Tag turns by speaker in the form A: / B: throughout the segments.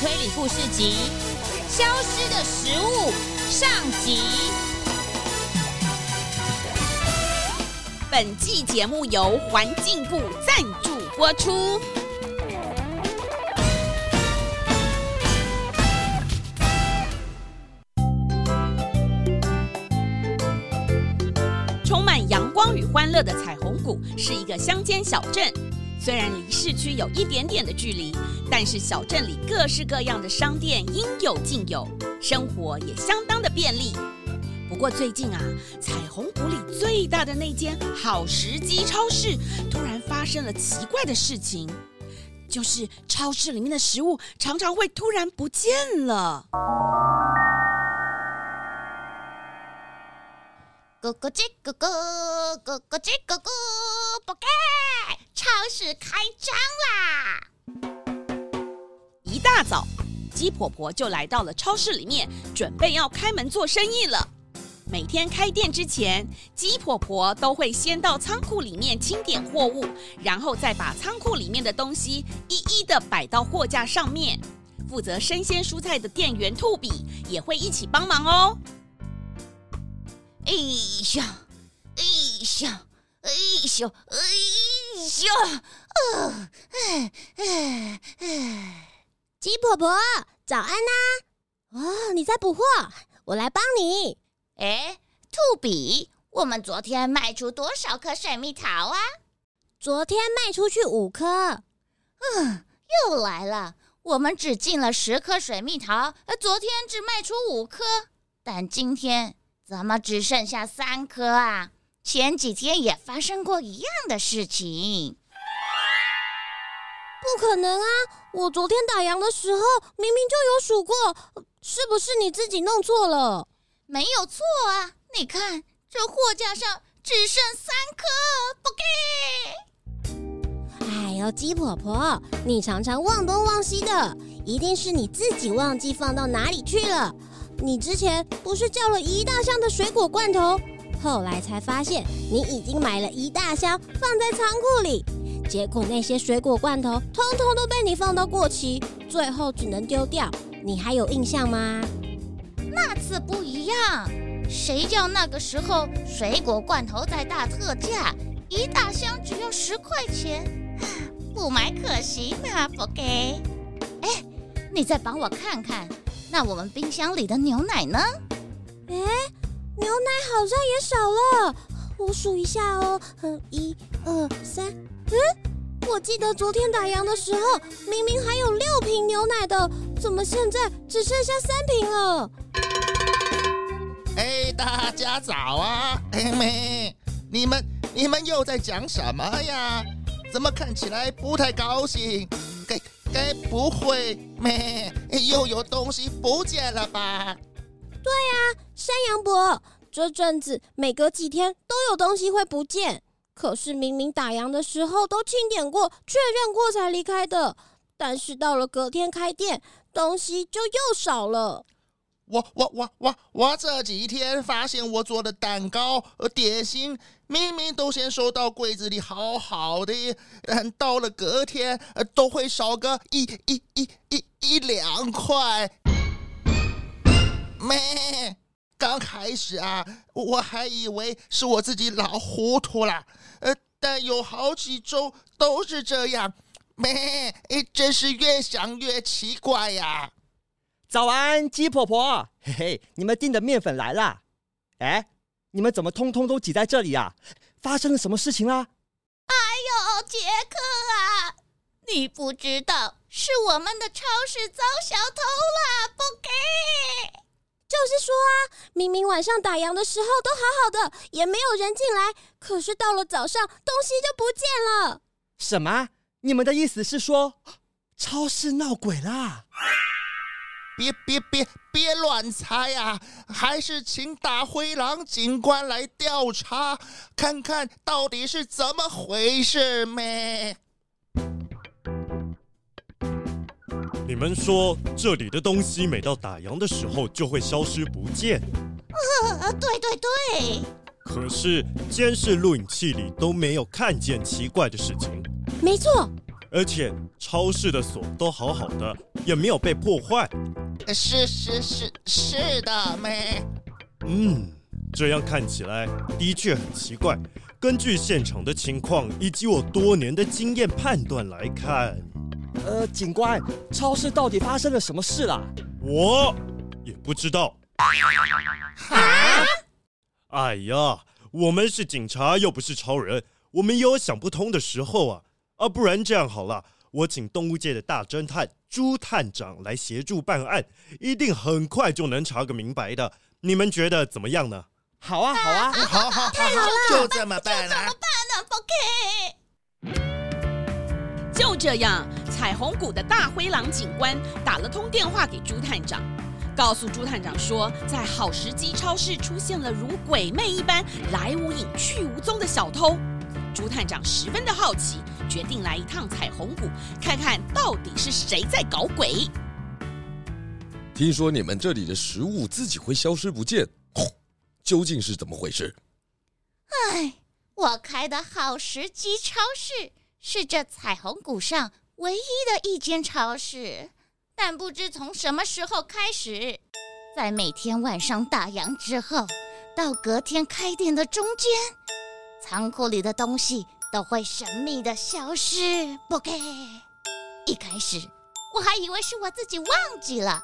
A: 推理故事集《消失的食物》上集。本季节目由环境部赞助播出。充满阳光与欢乐的彩虹谷是一个乡间小镇。虽然离市区有一点点的距离，但是小镇里各式各样的商店应有尽有，生活也相当的便利。不过最近啊，彩虹谷里最大的那间好时机超市突然发生了奇怪的事情，就是超市里面的食物常常会突然不见了。
B: 咕咕叽咕咕，咕咕叽咕咕，不该！超市开张啦！
A: 一大早，鸡婆婆就来到了超市里面，准备要开门做生意了。每天开店之前，鸡婆婆都会先到仓库里面清点货物，然后再把仓库里面的东西一一的摆到货架上面。负责生鲜蔬菜的店员兔比也会一起帮忙哦。
B: 哎呀，哎呀，哎咻，哎呀，呃，哎哎哎，鸡婆婆，早安呐！哦，你在补货，我来帮你。哎，兔比，我们昨天卖出多少颗水蜜桃啊？昨天卖出去五颗。嗯，又来了，我们只进了十颗水蜜桃，而昨天只卖出五颗，但今天。怎么只剩下三颗啊？前几天也发生过一样的事情。不可能啊！我昨天打烊的时候明明就有数过，是不是你自己弄错了？没有错啊！你看这货架上只剩三颗，不给。哎呦，鸡婆婆，你常常忘东忘西的，一定是你自己忘记放到哪里去了。你之前不是叫了一大箱的水果罐头，后来才发现你已经买了一大箱放在仓库里，结果那些水果罐头通通都被你放到过期，最后只能丢掉。你还有印象吗？那次不一样，谁叫那个时候水果罐头在大特价，一大箱只要十块钱，不买可惜嘛，不给。哎，你再帮我看看。那我们冰箱里的牛奶呢？哎，牛奶好像也少了。我数一下哦，嗯，一、二、三。嗯，我记得昨天打烊的时候，明明还有六瓶牛奶的，怎么现在只剩下三瓶了？
C: 哎，大家早啊！哎妹，你们你们又在讲什么呀？怎么看起来不太高兴？该。该不会没又有东西不见了吧？
B: 对呀，山羊伯，这阵子每隔几天都有东西会不见，可是明明打烊的时候都清点过、确认过才离开的，但是到了隔天开店，东西就又少了。
C: 我我我我我这几天发现我做的蛋糕和点心，明明都先收到柜子里好好的，但，到了隔天，都会少个一一一一一两块。没，刚开始啊，我还以为是我自己老糊涂了，呃，但有好几周都是这样，没，真是越想越奇怪呀。
D: 早安，鸡婆婆，嘿嘿，你们订的面粉来了。哎，你们怎么通通都挤在这里啊？发生了什么事情啦？
B: 哎呦，杰克啊，你不知道是我们的超市遭小偷了，不给。就是说啊，明明晚上打烊的时候都好好的，也没有人进来，可是到了早上，东西就不见了。
D: 什么？你们的意思是说，超市闹鬼啦？
C: 别别别别乱猜呀！还是请大灰狼警官来调查，看看到底是怎么回事没？
E: 你们说这里的东西每到打烊的时候就会消失不见？
B: 呃，对对对。
E: 可是监视录影器里都没有看见奇怪的事情。
B: 没错。
E: 而且超市的锁都好好的，也没有被破坏。
C: 是是是是的，妹。
E: 嗯，这样看起来的确很奇怪。根据现场的情况以及我多年的经验判断来看，
D: 呃，警官，超市到底发生了什么事啦？
E: 我也不知道。
C: 啊？
E: 哎呀，我们是警察，又不是超人，我们也有想不通的时候啊！啊，不然这样好了，我请动物界的大侦探朱探长来协助办案，一定很快就能查个明白的。你们觉得怎么样呢？
D: 好啊，好啊，
C: 好好好，就这么办了。
B: 怎么办呢？OK。
A: 就这样，彩虹谷的大灰狼警官打了通电话给朱探长，告诉朱探长说，在好时机超市出现了如鬼魅一般来无影去无踪的小偷。朱探长十分的好奇，决定来一趟彩虹谷，看看到底是谁在搞鬼。
F: 听说你们这里的食物自己会消失不见。究竟是怎么回事？
B: 哎，我开的好时机超市是这彩虹谷上唯一的一间超市，但不知从什么时候开始，在每天晚上打烊之后到隔天开店的中间，仓库里的东西都会神秘的消失。不给，一开始我还以为是我自己忘记了。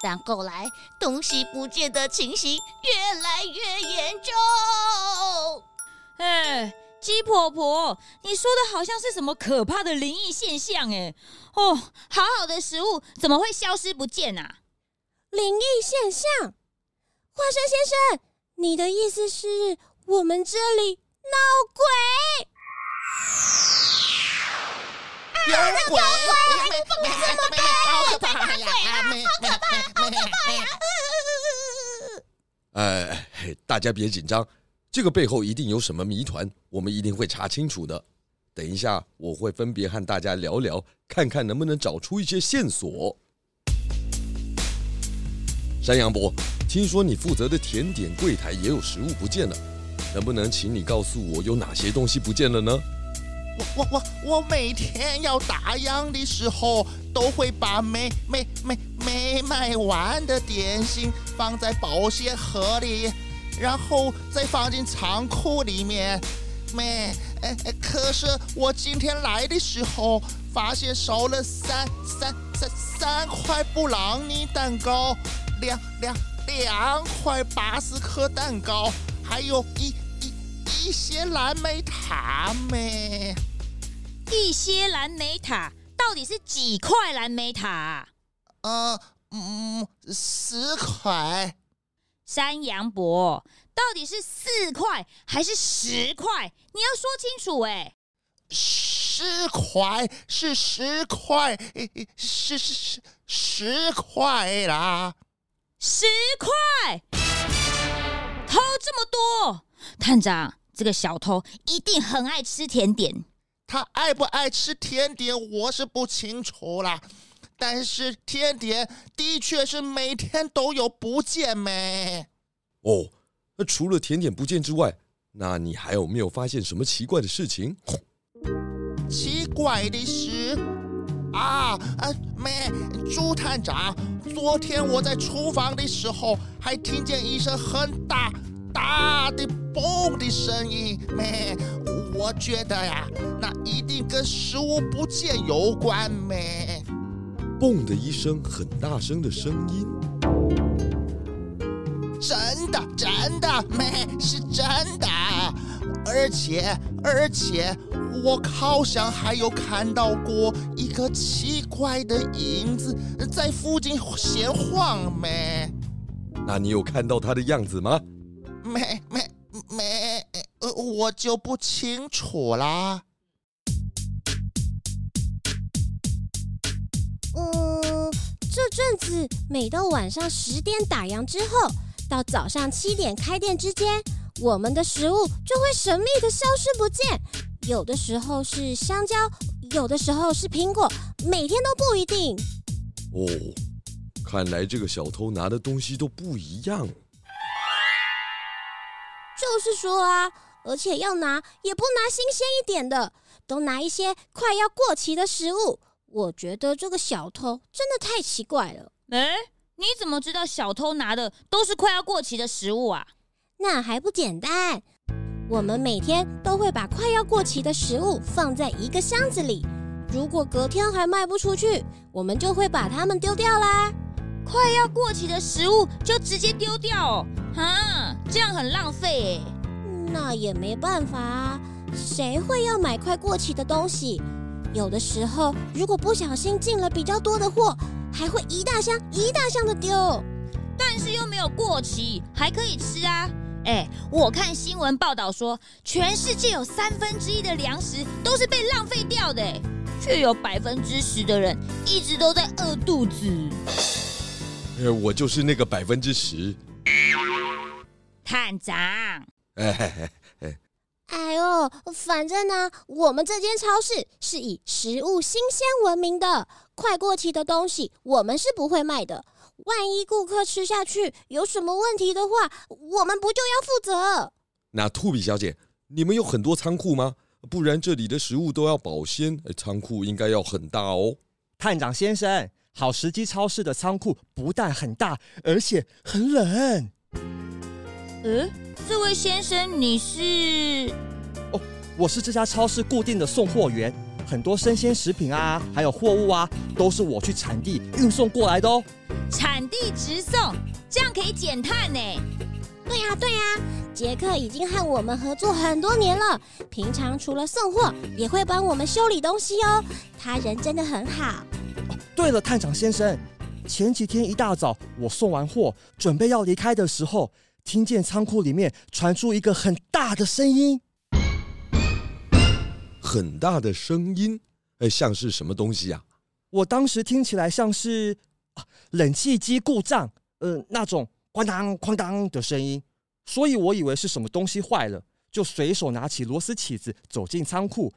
B: 但后来东西不见的情形越来越严重。
G: 哎，鸡婆婆，你说的好像是什么可怕的灵异现象哎？哦，好好的食物怎么会消失不见啊？
B: 灵异现象？花生先生，你的意思是我们这里闹鬼？
C: 有鬼！有鬼！
B: 怎么办？好可怕呀！好可怕！好可怕呀！
F: 呃，大家别紧张，这个背后一定有什么谜团，我们一定会查清楚的。等一下，我会分别和大家聊聊，看看能不能找出一些线索。山羊伯，听说你负责的甜点柜台也有食物不见了，能不能请你告诉我有哪些东西不见了呢？
C: 我我我我每天要打烊的时候，都会把没没没没卖完的点心放在保鲜盒里，然后再放进仓库里面。没，哎哎，可是我今天来的时候，发现少了三三三三块布朗尼蛋糕，两两两块巴斯克蛋糕，还有一。一一些蓝莓塔妹？
G: 一些蓝莓塔到底是几块蓝莓塔？
C: 呃，嗯，十块。
G: 山羊伯，到底是四块还是十块？你要说清楚哎。
C: 十块是十块，是是是十块啦。
G: 十块，偷这么多，探长。这个小偷一定很爱吃甜点。
C: 他爱不爱吃甜点，我是不清楚啦。但是甜点的确是每天都有不见没。
F: 哦，那除了甜点不见之外，那你还有没有发现什么奇怪的事情？
C: 奇怪的事啊啊，没，朱探长，昨天我在厨房的时候，还听见一声很大。大的嘣的声音，咩？我觉得呀，那一定跟食物不见有关，咩？
F: 嘣的一声很大声的声音，
C: 真的真的，没？是真的，而且而且，我好像还有看到过一个奇怪的影子在附近闲晃，没？
F: 那你有看到他的样子吗？
C: 没没没，呃，我就不清楚啦。
B: 这阵子每到晚上十点打烊之后，到早上七点开店之间，我们的食物就会神秘的消失不见。有的时候是香蕉，有的时候是苹果，每天都不一定。
F: 哦，看来这个小偷拿的东西都不一样。
B: 就是说啊，而且要拿也不拿新鲜一点的，都拿一些快要过期的食物。我觉得这个小偷真的太奇怪了。
G: 哎，你怎么知道小偷拿的都是快要过期的食物啊？
B: 那还不简单？我们每天都会把快要过期的食物放在一个箱子里，如果隔天还卖不出去，我们就会把它们丢掉啦。
G: 快要过期的食物就直接丢掉哦？哈，这样很浪费诶。
B: 那也没办法啊，谁会要买快过期的东西？有的时候，如果不小心进了比较多的货，还会一大箱一大箱的丢。
G: 但是又没有过期，还可以吃啊。哎，我看新闻报道说，全世界有三分之一的粮食都是被浪费掉的，却有百分之十的人一直都在饿肚子。
F: 呃，我就是那个百分之十。
G: 探长，
F: 哎 哎
B: 呦，反正呢，我们这间超市是以食物新鲜闻名的，快过期的东西我们是不会卖的。万一顾客吃下去有什么问题的话，我们不就要负责？
F: 那兔比小姐，你们有很多仓库吗？不然这里的食物都要保鲜，仓库应该要很大哦。
D: 探长先生，好时机超市的仓库不但很大，而且很冷。
G: 嗯，这位先生，你是？
D: 哦，我是这家超市固定的送货员。很多生鲜食品啊，还有货物啊，都是我去产地运送过来的哦。
G: 产地直送，这样可以减碳呢。
B: 对呀，对呀，杰克已经和我们合作很多年了，平常除了送货，也会帮我们修理东西哦。他人真的很好。
D: 哦，对了，探长先生，前几天一大早我送完货，准备要离开的时候，听见仓库里面传出一个很大的声音。
F: 很大的声音，哎，像是什么东西呀？
D: 我当时听起来像是啊，冷气机故障，呃，那种哐当哐当的声音，所以我以为是什么东西坏了，就随手拿起螺丝起子走进仓库。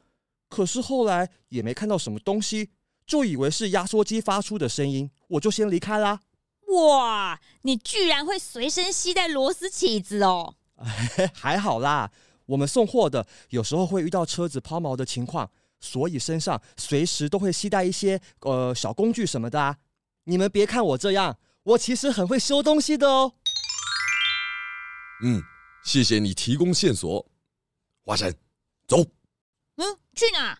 D: 可是后来也没看到什么东西，就以为是压缩机发出的声音，我就先离开啦。
G: 哇，你居然会随身携带螺丝起子哦？
D: 还好啦。我们送货的有时候会遇到车子抛锚的情况，所以身上随时都会携带一些呃小工具什么的啊。你们别看我这样，我其实很会修东西的哦。
F: 嗯，谢谢你提供线索，花生，走。
G: 嗯，去哪？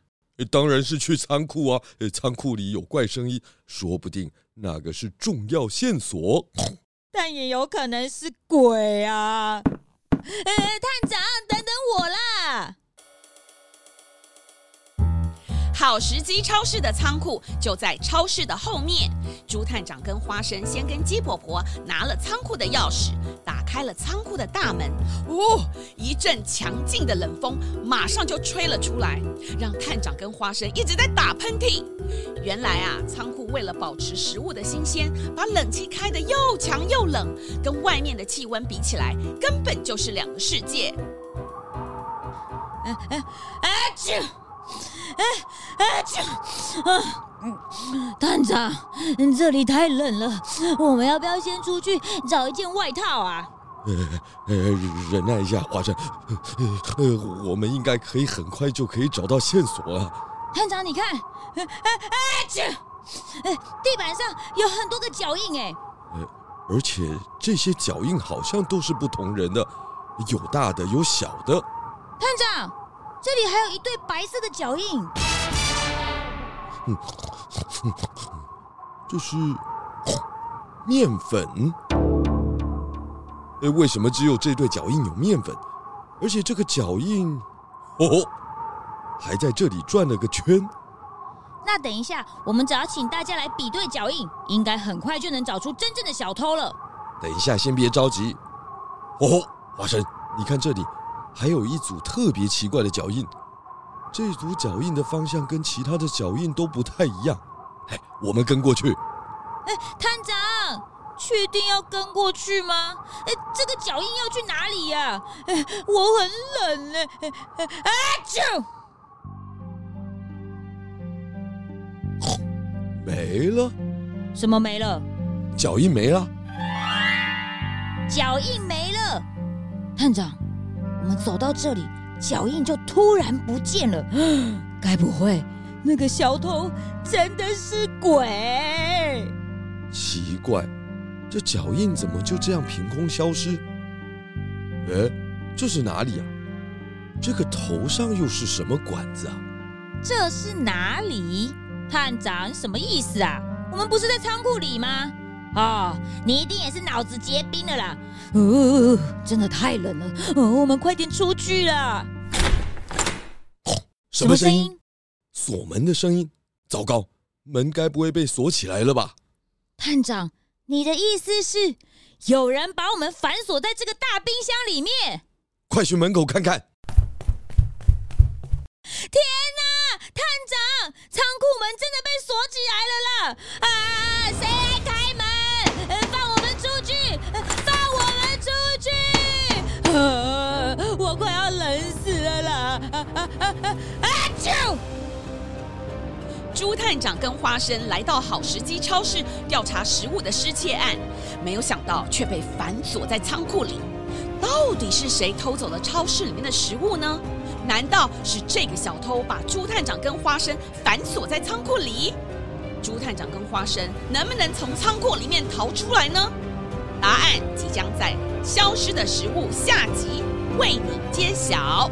F: 当然是去仓库啊！仓库里有怪声音，说不定那个是重要线索。
G: 但也有可能是鬼啊。呃，探长，等
A: 好时机超市的仓库就在超市的后面。朱探长跟花生先跟鸡婆婆拿了仓库的钥匙，打开了仓库的大门。哦，一阵强劲的冷风马上就吹了出来，让探长跟花生一直在打喷嚏。原来啊，仓库为了保持食物的新鲜，把冷气开得又强又冷，跟外面的气温比起来，根本就是两个世界。
G: 哎哎哎！去！哎哎去！啊，探长，这里太冷了，我们要不要先出去找一件外套啊？
F: 呃呃，忍耐一下，华生，呃，我们应该可以很快就可以找到线索了。
G: 探长，你看，哎哎去！地板上有很多个脚印，哎，
F: 呃，而且这些脚印好像都是不同人的，有大的，有小的。
G: 探长。这里还有一对白色的脚印。
F: 嗯，这是面粉。哎，为什么只有这对脚印有面粉？而且这个脚印，哦，还在这里转了个圈。
G: 那等一下，我们只要请大家来比对脚印，应该很快就能找出真正的小偷了。
F: 等一下，先别着急。哦，花生，你看这里。还有一组特别奇怪的脚印，这组脚印的方向跟其他的脚印都不太一样。哎，我们跟过去。
G: 哎，探长，确定要跟过去吗？哎，这个脚印要去哪里呀？哎，我很冷呢。哎，啊，就
F: 没了。
G: 什么没了？
F: 脚印没了。
G: 脚印没了，探长。我们走到这里，脚印就突然不见了。该不会那个小偷真的是鬼？
F: 奇怪，这脚印怎么就这样凭空消失？哎，这是哪里啊？这个头上又是什么管子啊？
G: 这是哪里？探长，什么意思啊？我们不是在仓库里吗？哦，你一定也是脑子结冰了啦！哦，真的太冷了，哦，我们快点出去了。
F: 什么声音？锁门的声音。糟糕，门该不会被锁起来了吧？
G: 探长，你的意思是有人把我们反锁在这个大冰箱里面？
F: 快去门口看看！
G: 天哪，探长，仓库门真的被锁起来了啦！啊，谁来开门？放我们出去！放我们出去！我快要冷死了啦！啊啊啊啊！啊！救！
A: 猪探长跟花生来到好时机超市调查食物的失窃案，没有想到却被反锁在仓库里。到底是谁偷走了超市里面的食物呢？难道是这个小偷把朱探长跟花生反锁在仓库里？朱探长跟花生能不能从仓库里面逃出来呢？答案即将在《消失的食物》下集为你揭晓。